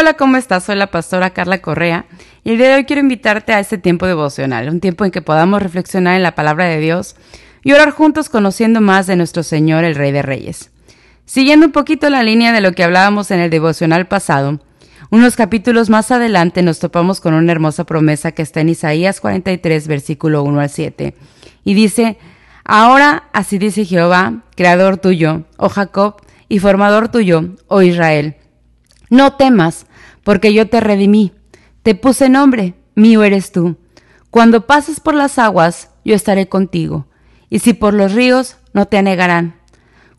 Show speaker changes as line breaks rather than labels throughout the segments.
Hola, ¿cómo estás? Soy la pastora Carla Correa y el día de hoy quiero invitarte a este tiempo devocional, un tiempo en que podamos reflexionar en la palabra de Dios y orar juntos conociendo más de nuestro Señor, el Rey de Reyes. Siguiendo un poquito la línea de lo que hablábamos en el devocional pasado, unos capítulos más adelante nos topamos con una hermosa promesa que está en Isaías 43, versículo 1 al 7, y dice, Ahora así dice Jehová, creador tuyo, oh Jacob, y formador tuyo, oh Israel no temas, porque yo te redimí, te puse nombre, mío eres tú. Cuando pases por las aguas, yo estaré contigo, y si por los ríos, no te anegarán.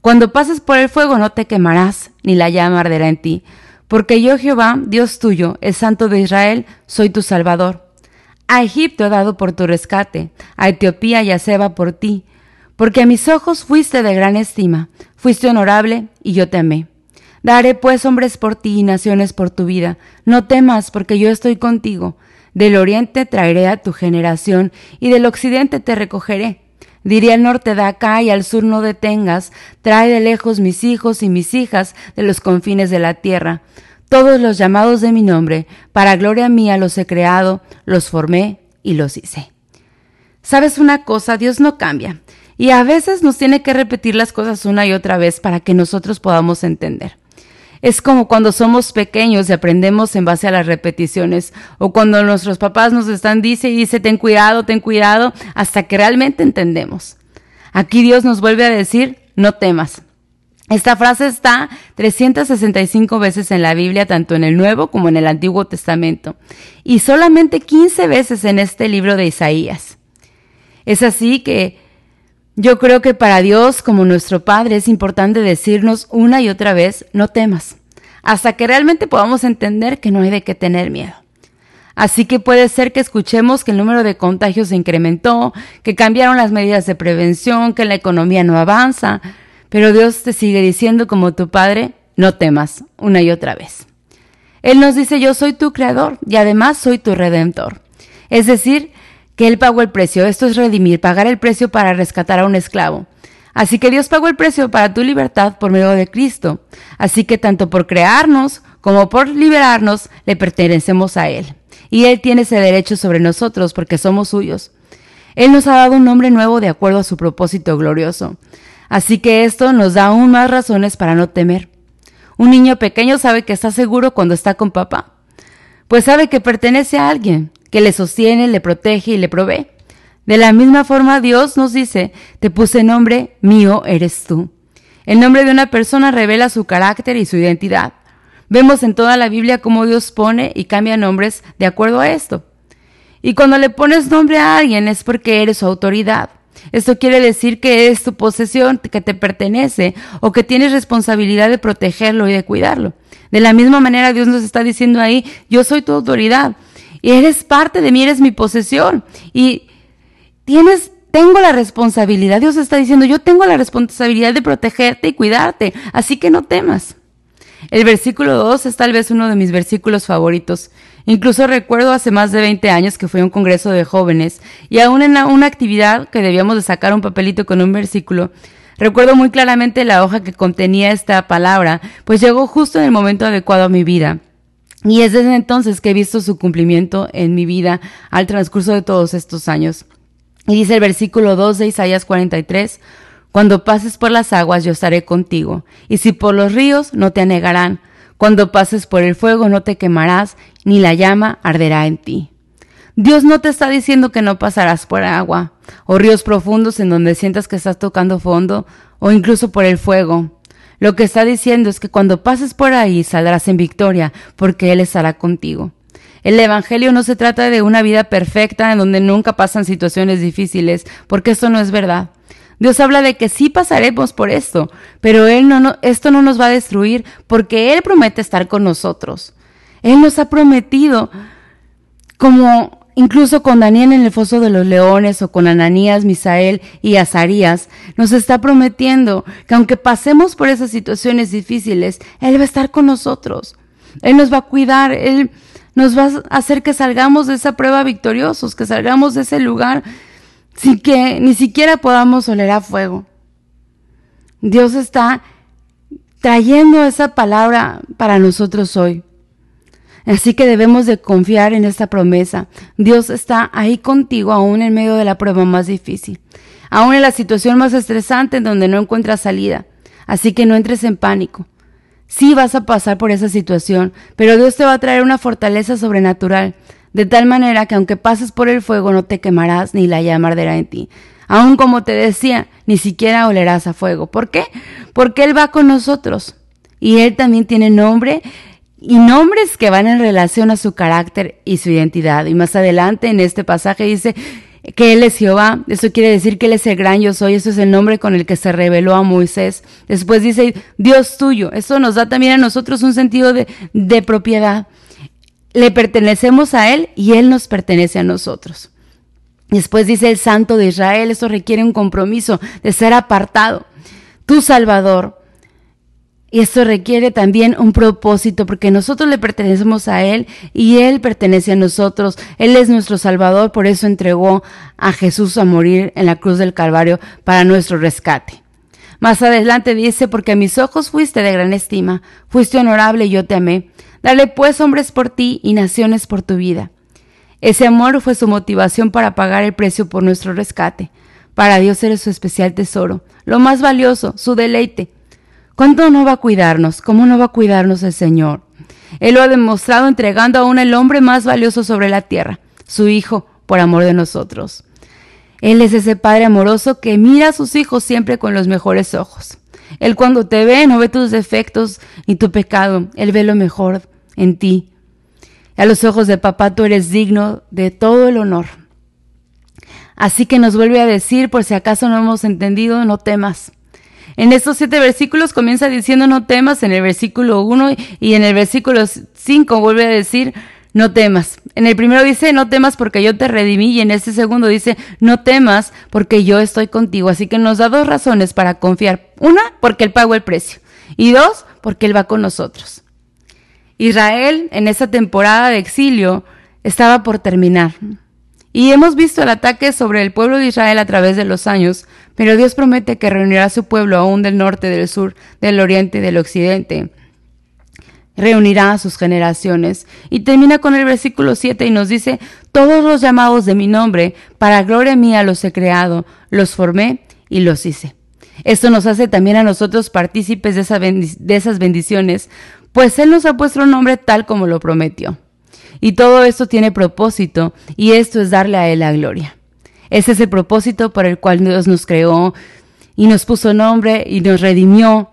Cuando pases por el fuego, no te quemarás, ni la llama arderá en ti, porque yo Jehová, Dios tuyo, el Santo de Israel, soy tu Salvador. A Egipto he dado por tu rescate, a Etiopía y a Seba por ti, porque a mis ojos fuiste de gran estima, fuiste honorable, y yo te amé. Daré pues hombres por ti y naciones por tu vida. No temas, porque yo estoy contigo. Del oriente traeré a tu generación, y del occidente te recogeré. Diré al norte de acá y al sur no detengas, trae de lejos mis hijos y mis hijas de los confines de la tierra. Todos los llamados de mi nombre, para gloria mía los he creado, los formé y los hice. ¿Sabes una cosa? Dios no cambia. Y a veces nos tiene que repetir las cosas una y otra vez para que nosotros podamos entender. Es como cuando somos pequeños y aprendemos en base a las repeticiones, o cuando nuestros papás nos están dice y dice ten cuidado, ten cuidado, hasta que realmente entendemos. Aquí Dios nos vuelve a decir, no temas. Esta frase está 365 veces en la Biblia, tanto en el Nuevo como en el Antiguo Testamento, y solamente 15 veces en este libro de Isaías. Es así que yo creo que para Dios, como nuestro Padre, es importante decirnos una y otra vez, no temas, hasta que realmente podamos entender que no hay de qué tener miedo. Así que puede ser que escuchemos que el número de contagios se incrementó, que cambiaron las medidas de prevención, que la economía no avanza, pero Dios te sigue diciendo como tu Padre, no temas, una y otra vez. Él nos dice, yo soy tu creador y además soy tu redentor. Es decir, que Él pagó el precio. Esto es redimir, pagar el precio para rescatar a un esclavo. Así que Dios pagó el precio para tu libertad por medio de Cristo. Así que tanto por crearnos como por liberarnos le pertenecemos a Él. Y Él tiene ese derecho sobre nosotros porque somos suyos. Él nos ha dado un nombre nuevo de acuerdo a su propósito glorioso. Así que esto nos da aún más razones para no temer. Un niño pequeño sabe que está seguro cuando está con papá, pues sabe que pertenece a alguien, que le sostiene, le protege y le provee. De la misma forma Dios nos dice, te puse nombre, mío eres tú. El nombre de una persona revela su carácter y su identidad. Vemos en toda la Biblia cómo Dios pone y cambia nombres de acuerdo a esto. Y cuando le pones nombre a alguien es porque eres su autoridad. Esto quiere decir que es tu posesión, que te pertenece o que tienes responsabilidad de protegerlo y de cuidarlo. De la misma manera Dios nos está diciendo ahí, yo soy tu autoridad y eres parte de mí, eres mi posesión. Y tienes, tengo la responsabilidad, Dios está diciendo, yo tengo la responsabilidad de protegerte y cuidarte, así que no temas. El versículo 2 es tal vez uno de mis versículos favoritos. Incluso recuerdo hace más de 20 años que fui a un congreso de jóvenes y aún en una actividad que debíamos de sacar un papelito con un versículo, recuerdo muy claramente la hoja que contenía esta palabra, pues llegó justo en el momento adecuado a mi vida. Y es desde entonces que he visto su cumplimiento en mi vida al transcurso de todos estos años. Y dice el versículo 2 de Isaías 43, Cuando pases por las aguas yo estaré contigo, y si por los ríos no te anegarán, cuando pases por el fuego no te quemarás, ni la llama arderá en ti. Dios no te está diciendo que no pasarás por agua, o ríos profundos en donde sientas que estás tocando fondo, o incluso por el fuego. Lo que está diciendo es que cuando pases por ahí saldrás en victoria, porque Él estará contigo. El Evangelio no se trata de una vida perfecta en donde nunca pasan situaciones difíciles, porque esto no es verdad. Dios habla de que sí pasaremos por esto, pero Él no, esto no nos va a destruir porque Él promete estar con nosotros. Él nos ha prometido como Incluso con Daniel en el foso de los leones o con Ananías, Misael y Azarías, nos está prometiendo que aunque pasemos por esas situaciones difíciles, Él va a estar con nosotros. Él nos va a cuidar, Él nos va a hacer que salgamos de esa prueba victoriosos, que salgamos de ese lugar sin que ni siquiera podamos oler a fuego. Dios está trayendo esa palabra para nosotros hoy. Así que debemos de confiar en esta promesa. Dios está ahí contigo aún en medio de la prueba más difícil, aún en la situación más estresante en donde no encuentras salida. Así que no entres en pánico. Sí vas a pasar por esa situación, pero Dios te va a traer una fortaleza sobrenatural, de tal manera que aunque pases por el fuego no te quemarás ni la llama arderá en ti. Aún como te decía, ni siquiera olerás a fuego. ¿Por qué? Porque Él va con nosotros. Y Él también tiene nombre y nombres que van en relación a su carácter y su identidad. Y más adelante en este pasaje dice que Él es Jehová, eso quiere decir que Él es el gran yo soy, eso es el nombre con el que se reveló a Moisés. Después dice Dios tuyo, eso nos da también a nosotros un sentido de, de propiedad. Le pertenecemos a Él y Él nos pertenece a nosotros. Después dice el Santo de Israel, eso requiere un compromiso de ser apartado. Tu Salvador, y esto requiere también un propósito, porque nosotros le pertenecemos a Él y Él pertenece a nosotros. Él es nuestro Salvador, por eso entregó a Jesús a morir en la cruz del Calvario para nuestro rescate. Más adelante dice, porque a mis ojos fuiste de gran estima, fuiste honorable y yo te amé. Dale pues hombres por ti y naciones por tu vida. Ese amor fue su motivación para pagar el precio por nuestro rescate. Para Dios eres su especial tesoro, lo más valioso, su deleite. ¿Cuánto no va a cuidarnos? ¿Cómo no va a cuidarnos el Señor? Él lo ha demostrado entregando aún el hombre más valioso sobre la tierra, su Hijo, por amor de nosotros. Él es ese Padre amoroso que mira a sus hijos siempre con los mejores ojos. Él cuando te ve no ve tus defectos ni tu pecado, Él ve lo mejor en ti. A los ojos de papá tú eres digno de todo el honor. Así que nos vuelve a decir, por si acaso no hemos entendido, no temas. En estos siete versículos comienza diciendo no temas en el versículo 1 y en el versículo 5 vuelve a decir no temas. En el primero dice no temas porque yo te redimí y en este segundo dice no temas porque yo estoy contigo. Así que nos da dos razones para confiar. Una, porque Él pagó el precio. Y dos, porque Él va con nosotros. Israel en esa temporada de exilio estaba por terminar. Y hemos visto el ataque sobre el pueblo de Israel a través de los años, pero Dios promete que reunirá a su pueblo aún del norte, del sur, del oriente y del occidente. Reunirá a sus generaciones. Y termina con el versículo 7 y nos dice, todos los llamados de mi nombre, para gloria mía los he creado, los formé y los hice. Esto nos hace también a nosotros partícipes de, de esas bendiciones, pues Él nos ha puesto un nombre tal como lo prometió. Y todo esto tiene propósito y esto es darle a Él la gloria. Ese es el propósito por el cual Dios nos creó y nos puso nombre y nos redimió.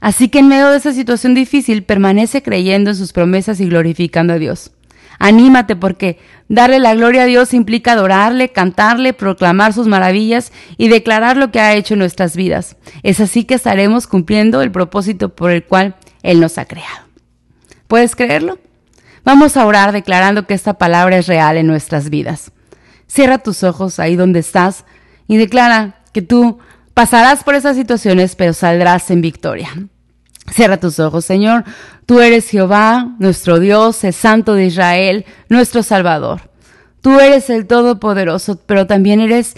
Así que en medio de esa situación difícil permanece creyendo en sus promesas y glorificando a Dios. Anímate porque darle la gloria a Dios implica adorarle, cantarle, proclamar sus maravillas y declarar lo que ha hecho en nuestras vidas. Es así que estaremos cumpliendo el propósito por el cual Él nos ha creado. ¿Puedes creerlo? Vamos a orar declarando que esta palabra es real en nuestras vidas. Cierra tus ojos ahí donde estás y declara que tú pasarás por esas situaciones, pero saldrás en victoria. Cierra tus ojos, Señor. Tú eres Jehová, nuestro Dios, el Santo de Israel, nuestro Salvador. Tú eres el Todopoderoso, pero también eres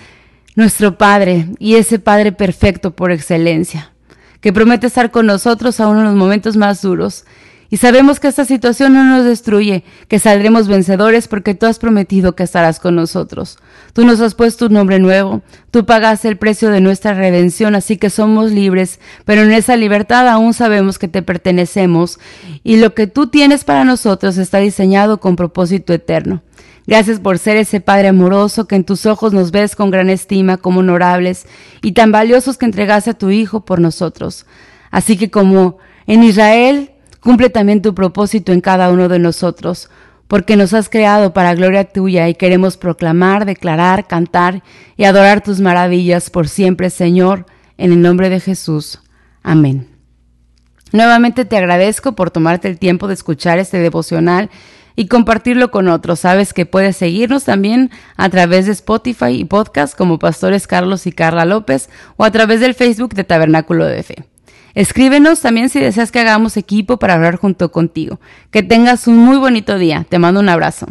nuestro Padre y ese Padre perfecto por excelencia, que promete estar con nosotros aún en los momentos más duros y sabemos que esta situación no nos destruye, que saldremos vencedores porque tú has prometido que estarás con nosotros. Tú nos has puesto un nombre nuevo, tú pagaste el precio de nuestra redención, así que somos libres, pero en esa libertad aún sabemos que te pertenecemos y lo que tú tienes para nosotros está diseñado con propósito eterno. Gracias por ser ese Padre amoroso que en tus ojos nos ves con gran estima como honorables y tan valiosos que entregaste a tu Hijo por nosotros. Así que como en Israel Cumple también tu propósito en cada uno de nosotros, porque nos has creado para gloria tuya y queremos proclamar, declarar, cantar y adorar tus maravillas por siempre, Señor, en el nombre de Jesús. Amén. Nuevamente te agradezco por tomarte el tiempo de escuchar este devocional y compartirlo con otros. Sabes que puedes seguirnos también a través de Spotify y podcast como Pastores Carlos y Carla López o a través del Facebook de Tabernáculo de Fe. Escríbenos también si deseas que hagamos equipo para hablar junto contigo. Que tengas un muy bonito día. Te mando un abrazo.